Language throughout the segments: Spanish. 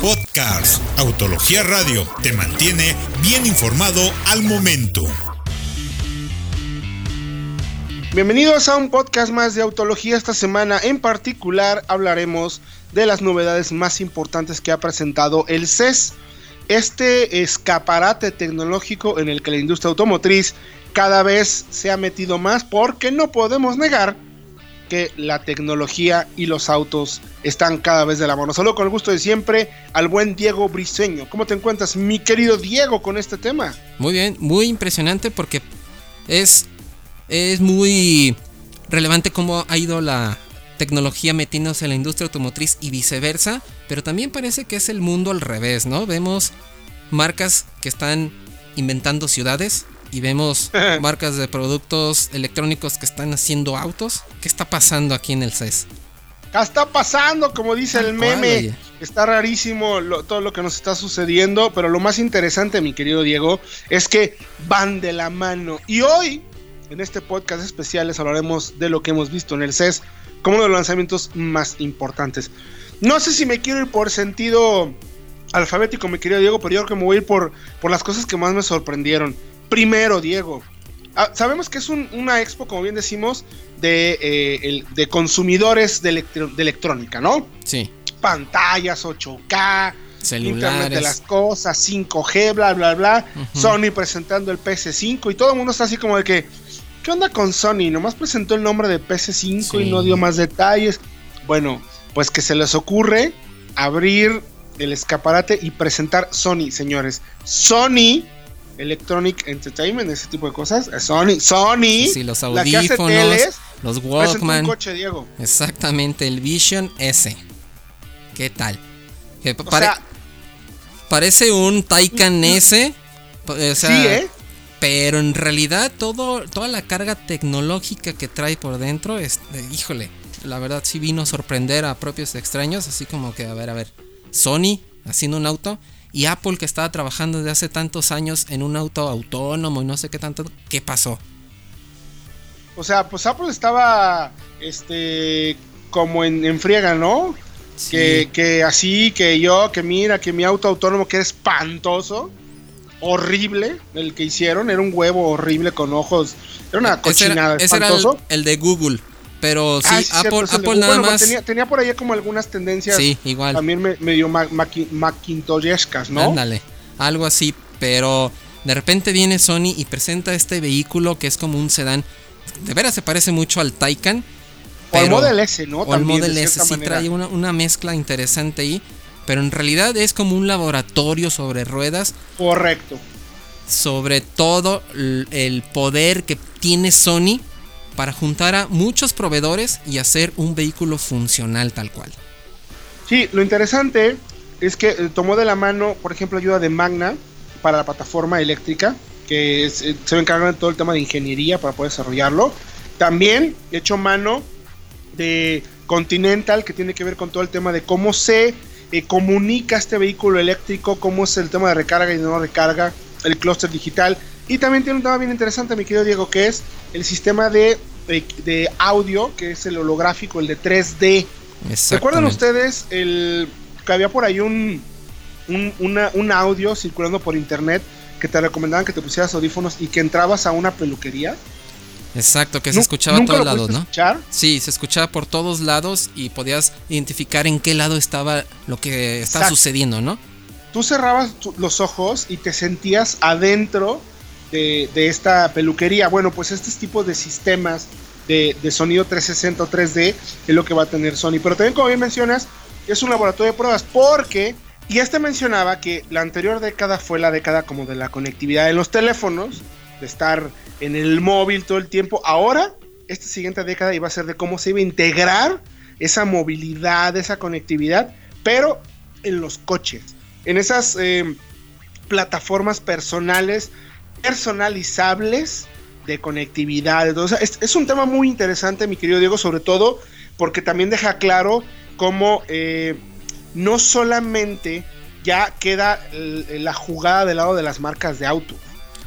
Podcast Autología Radio te mantiene bien informado al momento. Bienvenidos a un podcast más de Autología. Esta semana en particular hablaremos de las novedades más importantes que ha presentado el CES. Este escaparate tecnológico en el que la industria automotriz cada vez se ha metido más porque no podemos negar que la tecnología y los autos están cada vez de la mano. Solo con el gusto de siempre al buen Diego Briseño. ¿Cómo te encuentras, mi querido Diego, con este tema? Muy bien, muy impresionante porque es, es muy relevante cómo ha ido la tecnología metiéndose en la industria automotriz y viceversa, pero también parece que es el mundo al revés, ¿no? Vemos marcas que están inventando ciudades, y vemos marcas de productos electrónicos que están haciendo autos. ¿Qué está pasando aquí en el CES? ¿Qué está pasando? Como dice el meme. está rarísimo todo lo que nos está sucediendo, pero lo más interesante, mi querido Diego, es que van de la mano. Y hoy, en este podcast especial, les hablaremos de lo que hemos visto en el CES como uno de los lanzamientos más importantes. No sé si me quiero ir por sentido alfabético, mi querido Diego, pero yo creo que me voy a ir por, por las cosas que más me sorprendieron. Primero, Diego. Ah, sabemos que es una expo, como bien decimos, de, eh, de consumidores de, electrónica, ¿no? Sí. Pantallas 8K, Internet de las cosas, 5G, bla, bla, bla. Sony presentando el PS5 y todo el mundo está así como de que, ¿qué onda con Sony? Nomás presentó el nombre de PS5 y no dio más detalles. Bueno, pues que se les ocurre abrir el escaparate y presentar Sony, señores. Sony Electronic Entertainment, ese tipo de cosas. Eh, Sony, Sony, sí, los audífonos, los Walkman. Un coche, Diego. Exactamente, el Vision S. ¿Qué tal? parece un Taycan S. sí, ¿eh? Pero en realidad todo, toda la carga tecnológica que trae por dentro, es, híjole, la verdad sí vino a sorprender a propios extraños, así como que, a ver, a ver, Sony haciendo un auto y Apple que estaba trabajando desde hace tantos años en un auto autónomo y no sé qué tanto, ¿qué pasó? O sea, pues Apple estaba este como en, friega, ¿no? Que, que así, que yo, que mira, que mi auto autónomo que era espantoso, horrible, el que hicieron, era un huevo horrible con ojos, era una cochinada. Ese era, el de Google. Pero sí, ah, Apple, Apple nada más. Tenía, por ahí como algunas tendencias. Sí, igual. También medio maquintoyescas, ¿no? Ándale, algo así. Pero de repente viene Sony y presenta este vehículo que es como un sedán. De veras se parece mucho al Taycan. O al Model S, ¿no? O el Model S sí trae una, una mezcla interesante ahí. Pero en realidad es como un laboratorio sobre ruedas. Correcto. Sobre todo el poder que tiene Sony para juntar a muchos proveedores y hacer un vehículo funcional tal cual. Sí, lo interesante es que eh, tomó de la mano, por ejemplo, ayuda de Magna para la plataforma eléctrica, que eh, se va a encargar de todo el tema de ingeniería para poder desarrollarlo. También hecho mano de Continental, que tiene que ver con todo el tema de cómo se eh, comunica este vehículo eléctrico, cómo es el tema de recarga y no recarga, el clúster digital. Y también tiene un tema bien interesante, mi querido Diego, que es el sistema de, de, audio, que es el holográfico, el de 3D. ¿Recuerdan ustedes el que había por ahí un, un, audio circulando por internet que te recomendaban que te pusieras audífonos y que entrabas a una peluquería? Exacto, que se escuchaba a todos lados, ¿no? Escuchar? Sí, se escuchaba por todos lados y podías identificar en qué lado estaba lo que estaba sucediendo, ¿no? Tú cerrabas los ojos y te sentías adentro de, esta peluquería. Bueno, pues este tipo de sistemas de, sonido 360 o 3D es lo que va a tener Sony. Pero también, como bien mencionas, es un laboratorio de pruebas porque, y este mencionaba que la anterior década fue la década como de la conectividad en los teléfonos, de estar en el móvil todo el tiempo. Ahora, esta siguiente década iba a ser de cómo se iba a integrar esa movilidad, esa conectividad, pero en los coches, en esas eh, plataformas personales personalizables de conectividad. Entonces, es, un tema muy interesante, mi querido Diego, sobre todo porque también deja claro cómo eh, no solamente ya queda la jugada del lado de las marcas de auto.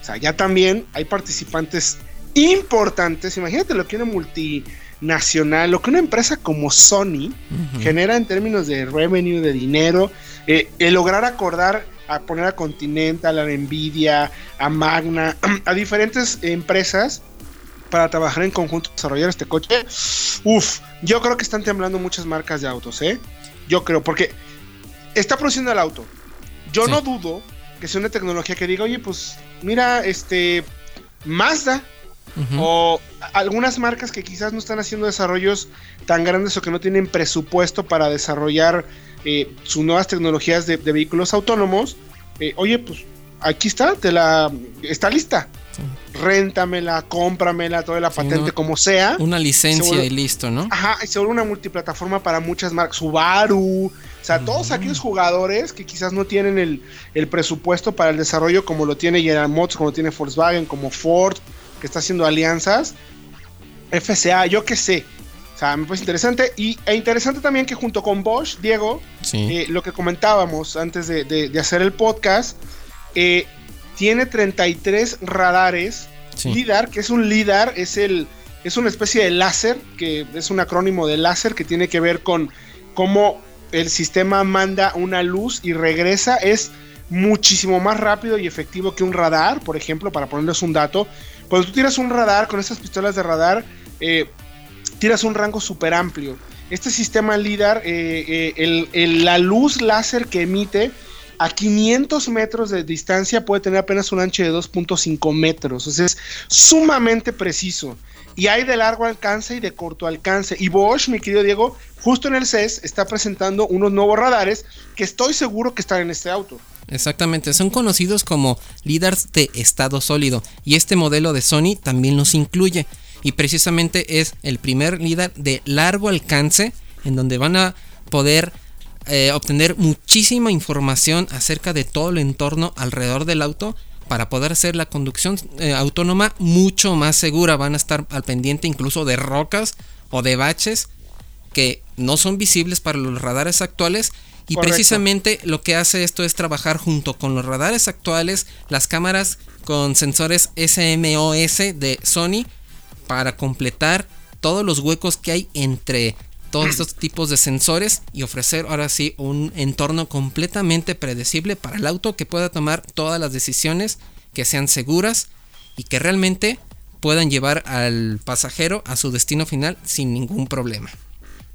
O sea, ya también hay participantes importantes. Imagínate lo que una multi, nacional, lo que una empresa como Sony genera en términos de revenue, de dinero, eh, el lograr acordar a poner a Continental, a Nvidia, a Magna, a diferentes empresas para trabajar en conjunto y desarrollar este coche. Uf, yo creo que están temblando muchas marcas de autos, ¿eh? Yo creo, porque está produciendo el auto. Yo no dudo que sea una tecnología que diga, oye, pues mira, este, Mazda o algunas marcas que quizás no están haciendo desarrollos tan grandes o que no tienen presupuesto para desarrollar eh, sus nuevas tecnologías de, vehículos autónomos, eh, oye, pues aquí está, te la está lista. Réntamela, cómpramela, toda la patente como sea. Una licencia y listo, ¿no? Ajá, y se vuelve una multiplataforma para muchas marcas. Subaru, o sea, todos aquellos jugadores que quizás no tienen el, presupuesto para el desarrollo como lo tiene General Motors, como lo tiene Volkswagen, como Ford, que está haciendo alianzas. FCA, yo qué sé. Sea, me parece interesante. Y e interesante también que junto con Bosch, Diego, eh, lo que comentábamos antes de, hacer el podcast, eh, tiene 33 radares. LIDAR, que es un LIDAR, es el es una especie de láser, que es un acrónimo de láser que tiene que ver con cómo el sistema manda una luz y regresa. Es muchísimo más rápido y efectivo que un radar, por ejemplo, para ponerles un dato. Cuando tú tiras un radar con esas pistolas de radar, eh, tiras un rango súper amplio. Este sistema LIDAR, eh, eh, la luz láser que emite a 500 metros de distancia puede tener apenas un ancho de 2.5 metros. O sea, es sumamente preciso. Y hay de largo alcance y de corto alcance. Y Bosch, mi querido Diego, justo en el CES está presentando unos nuevos radares que estoy seguro que están en este auto. Exactamente, son conocidos como LIDARs de estado sólido y este modelo de Sony también los incluye y precisamente es el primer LIDAR de largo alcance en donde van a poder eh, obtener muchísima información acerca de todo el entorno alrededor del auto para poder hacer la conducción eh, autónoma mucho más segura. Van a estar al pendiente incluso de rocas o de baches que no son visibles para los radares actuales. Y precisamente lo que hace esto es trabajar junto con los radares actuales, las cámaras con sensores SMOS de Sony para completar todos los huecos que hay entre todos estos tipos de sensores y ofrecer ahora sí un entorno completamente predecible para el auto que pueda tomar todas las decisiones que sean seguras y que realmente puedan llevar al pasajero a su destino final sin ningún problema.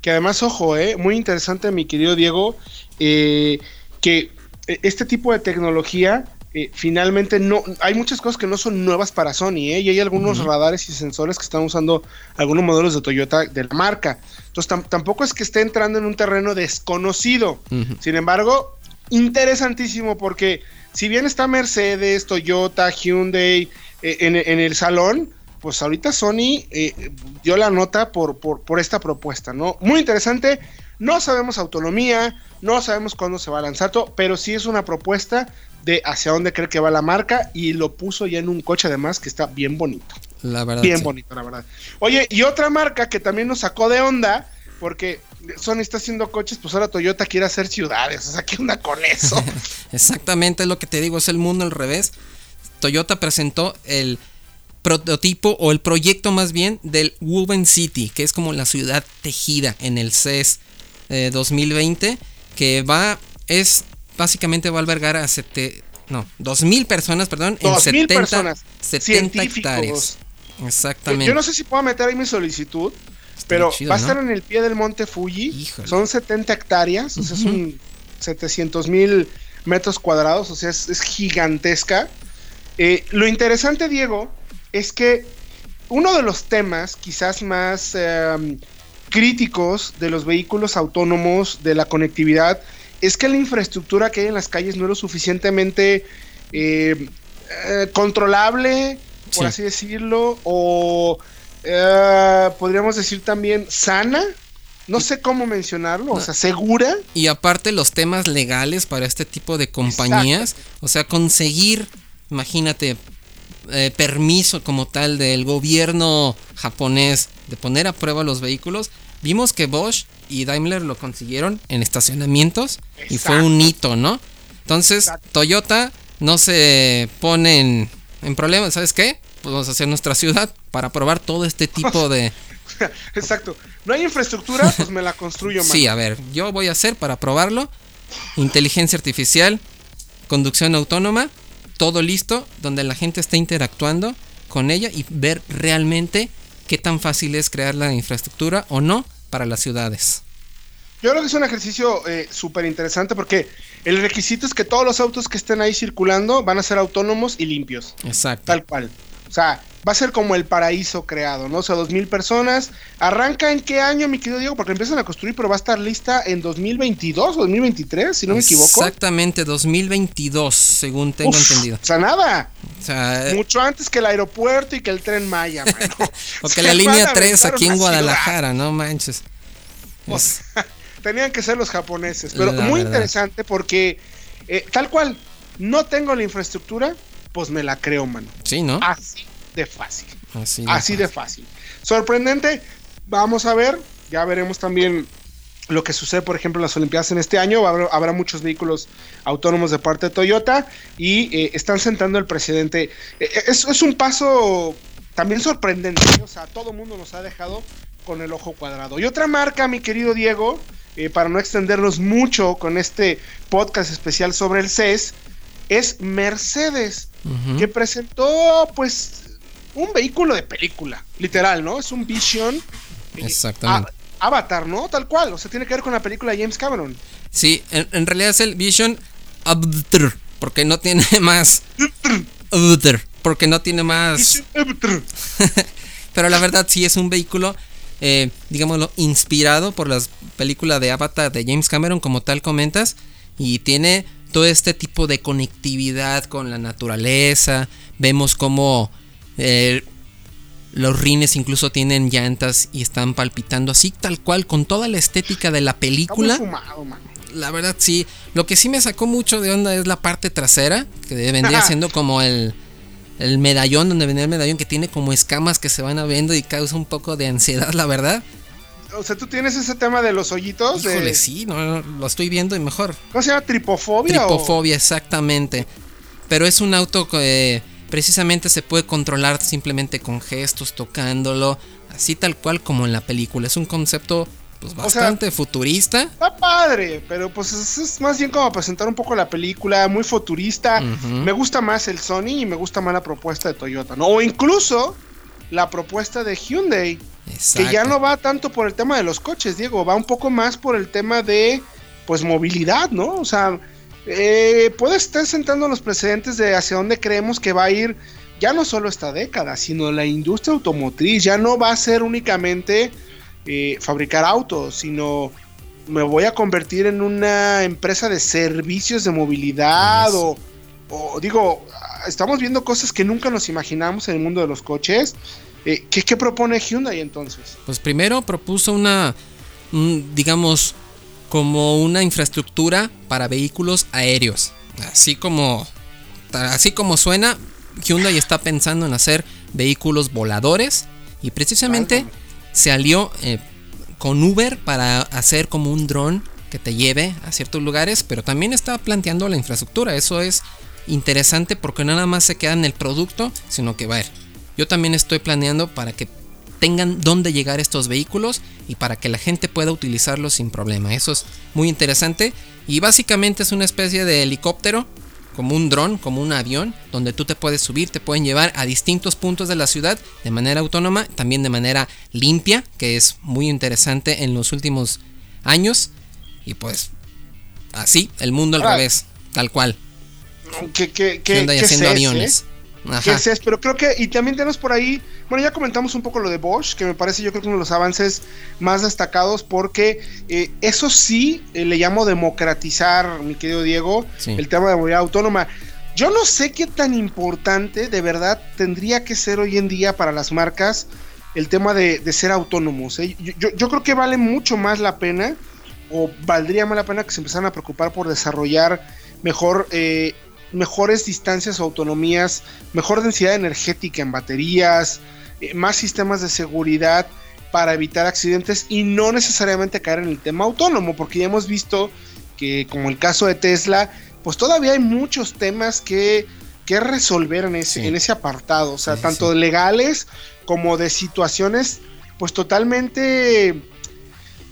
Que además, ojo, eh, muy interesante mi querido Diego, eh, que eh, este tipo de tecnología eh, finalmente no hay muchas cosas que no son nuevas para Sony ¿eh? y hay algunos radares y sensores que están usando algunos modelos de Toyota de la marca. Entonces tampoco es que esté entrando en un terreno desconocido. Sin embargo, interesantísimo porque si bien está Mercedes, Toyota, Hyundai eh, en, el salón, pues ahorita Sony dio la nota por, por, por esta propuesta, ¿no? Muy interesante. No sabemos autonomía, no sabemos cuándo se va a lanzar todo, pero sí es una propuesta de hacia dónde cree que va la marca y lo puso ya en un coche además que está bien bonito. La verdad. Bien bonito, la verdad. Oye, y otra marca que también nos sacó de onda, porque Sony está haciendo coches, pues ahora Toyota quiere hacer ciudades. O sea, ¿qué onda con eso? Exactamente, es lo que te digo, es el mundo al revés. Toyota presentó el prototipo o el proyecto más bien del Woven City, que es como la ciudad tejida en el CES 2020, eh, que va, es básicamente va a albergar a sete, no, 2000 personas, perdón, en 70, personas, 70 hectáreas. Exactamente. Yo no sé si puedo meter ahí mi solicitud, pero va a estar en el pie del monte Fuji. Son 70 hectáreas, o sea, son 700 mil metros cuadrados, o sea, es, gigantesca. Eh, lo interesante, Diego, es que uno de los temas quizás más em, críticos de los vehículos autónomos, de la conectividad, es que la infraestructura que hay en las calles no es lo suficientemente eh, eh, controlable, por así decirlo, o eh, podríamos decir también sana. No sé cómo mencionarlo, o sea, segura. Y aparte los temas legales para este tipo de compañías, o sea, conseguir, imagínate, permiso como tal del gobierno japonés de poner a prueba los vehículos, Vimos que Bosch y Daimler lo consiguieron en estacionamientos y fue un hito, ¿no? Entonces, Toyota no se pone en, problemas, ¿sabes qué? Pues vamos a hacer nuestra ciudad para probar todo este tipo de, Exacto. No hay infraestructura, pues me la construyo más. Sí, a ver, yo voy a hacer para probarlo inteligencia artificial, conducción autónoma, todo listo, donde la gente esté interactuando con ella y ver realmente qué tan fácil es crear la infraestructura o no para las ciudades. Yo creo que es un ejercicio eh, súper interesante porque el requisito es que todos los autos que estén ahí circulando van a ser autónomos y limpios. Exacto. Tal cual. O sea, va a ser como el paraíso creado, ¿no? O sea, dos mil personas. ¿Arranca en qué año, mi querido Diego? Porque empiezan a construir, pero va a estar lista en 2022 o 2023, si no me equivoco. Exactamente, 2022, según tengo entendido. O sea, nada. O sea, Mucho antes que el aeropuerto y que el tren Maya, mano. o que la línea 3 aquí en Guadalajara, no manches. tenían que ser los japoneses. Pero muy interesante porque, eh, tal cual, no tengo la infraestructura, pues me la creo, mano. Sí, ¿no? Así de fácil. Así de, fácil. Sorprendente. Vamos a ver. Ya veremos también lo que sucede, por ejemplo, en las Olimpiadas en este año. Habrá, muchos vehículos autónomos de parte de Toyota y eh, están sentando el presidente. Eh, eh, es, es, un paso también sorprendente. O sea, todo el mundo nos ha dejado con el ojo cuadrado. Y otra marca, mi querido Diego, para no extendernos mucho con este podcast especial sobre el CES, es Mercedes que presentó pues un vehículo de película, literal, ¿no? Es un Vision. Avatar, ¿no? Tal cual, o sea, tiene que ver con la película de James Cameron. Sí, en, realidad es el Vision Avatar, porque no tiene más. Avatar, porque no tiene más. Pero la verdad sí es un vehículo, eh, digámoslo, inspirado por las películas de Avatar de James Cameron, como tal comentas, y tiene todo este tipo de conectividad con la naturaleza. Vemos cómo eh, los rines incluso tienen llantas y están palpitando así tal cual con toda la estética de la película. La verdad sí. Lo que sí me sacó mucho de onda es la parte trasera, que vendría siendo como el, el medallón, donde venía el medallón, que tiene como escamas que se van abriendo y causa un poco de ansiedad, la verdad. O sea, tú tienes ese tema de los hoyitos. Híjole, sí, no, lo estoy viendo y mejor. ¿Cómo se llama? ¿Tripofobia? Tripofobia, exactamente. Pero es un auto que precisamente se puede controlar simplemente con gestos, tocándolo, así tal cual como en la película. Es un concepto pues bastante futurista. Está padre, pero pues es, más bien como presentar un poco la película, muy futurista. Me gusta más el Sony y me gusta más la propuesta de Toyota, ¿no? O incluso la propuesta de Hyundai. Que ya no va tanto por el tema de los coches, Diego, va un poco más por el tema de pues movilidad, ¿no? O sea, eh, puede estar sentando los precedentes de hacia dónde creemos que va a ir ya no solo esta década, sino la industria automotriz. Ya no va a ser únicamente eh, fabricar autos, sino me voy a convertir en una empresa de servicios de movilidad o, digo, estamos viendo cosas que nunca nos imaginamos en el mundo de los coches. Eh, ¿qué, propone Hyundai entonces? Pues primero propuso una, digamos, como una infraestructura para vehículos aéreos. Así como, así como suena, Hyundai está pensando en hacer vehículos voladores y precisamente se alió eh, con Uber para hacer como un dron que te lleve a ciertos lugares, pero también está planteando la infraestructura. Eso es interesante porque no nada más se queda en el producto, sino que va a ver. Yo también estoy planeando para que tengan dónde llegar estos vehículos y para que la gente pueda utilizarlos sin problema. Eso es muy interesante y básicamente es una especie de helicóptero, como un dron, como un avión, donde tú te puedes subir, te pueden llevar a distintos puntos de la ciudad de manera autónoma, también de manera limpia, que es muy interesante en los últimos años. Y pues así, el mundo al ah. revés, tal cual. ¿Qué, qué, qué, haciendo aviones. Eh? es, pero creo que, y también tenemos por ahí, bueno, ya comentamos un poco lo de Bosch, que me parece yo creo que uno de los avances más destacados, porque eh, eso sí eh, le llamo democratizar, mi querido Diego, el tema de movilidad autónoma. Yo no sé qué tan importante de verdad tendría que ser hoy en día para las marcas el tema de, ser autónomos. ¿eh? Yo, creo que vale mucho más la pena, o valdría más la pena que se empezaran a preocupar por desarrollar mejor mejores distancias o autonomías, mejor densidad energética en baterías, eh, más sistemas de seguridad para evitar accidentes y no necesariamente caer en el tema autónomo, porque ya hemos visto que como el caso de Tesla, pues todavía hay muchos temas que, que resolver en ese, en ese apartado, o sea, tanto legales como de situaciones pues totalmente...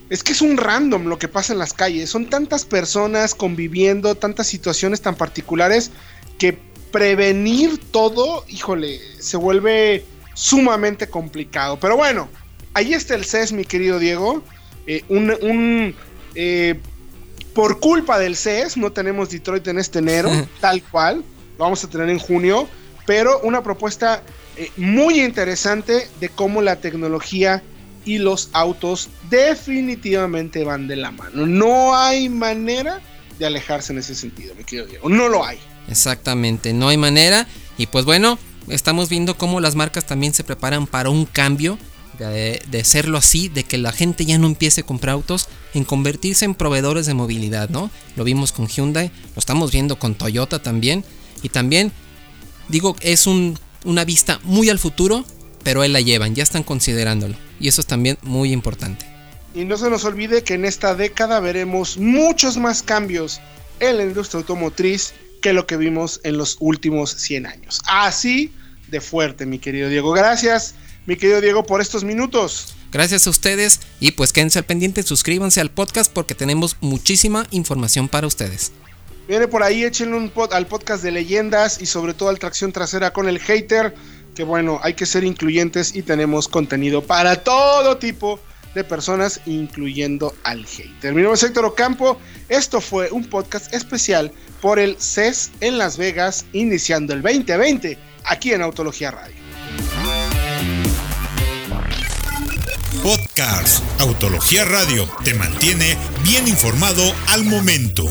Es que es un random lo que pasa en las calles. Son tantas personas conviviendo, tantas situaciones tan particulares que prevenir todo, híjole, se vuelve sumamente complicado. Pero bueno, ahí está el CES, mi querido Diego. Eh, un, eh, por culpa del CES, no tenemos Detroit en este enero, tal cual. Lo vamos a tener en junio. Pero una propuesta eh, muy interesante de cómo la tecnología y los autos definitivamente van de la mano. No hay manera de alejarse en ese sentido, mi querido Diego. No lo hay. Exactamente, no hay manera. Y pues bueno, estamos viendo cómo las marcas también se preparan para un cambio de, de, serlo así, de que la gente ya no empiece a comprar autos, en convertirse en proveedores de movilidad, ¿no? Lo vimos con Hyundai, lo estamos viendo con Toyota también. Y también, digo, es un, una vista muy al futuro, pero él la llevan, ya están considerándolo. Y eso es también muy importante. Y no se nos olvide que en esta década veremos muchos más cambios en la industria automotriz que lo que vimos en los últimos 100 años. Así de fuerte, mi querido Diego. Gracias, mi querido Diego, por estos minutos. Gracias a ustedes y pues quédense al pendiente, suscríbanse al podcast porque tenemos muchísima información para ustedes. Viene por ahí, échenle un pod al podcast de leyendas y sobre todo al tracción trasera con el hater que bueno, hay que ser incluyentes y tenemos contenido para todo tipo de personas, incluyendo al hater. Mi nombre es Héctor Ocampo, esto fue un podcast especial por el CES en Las Vegas, iniciando el 2020, aquí en Autología Radio. Podcast Autología Radio te mantiene bien informado al momento.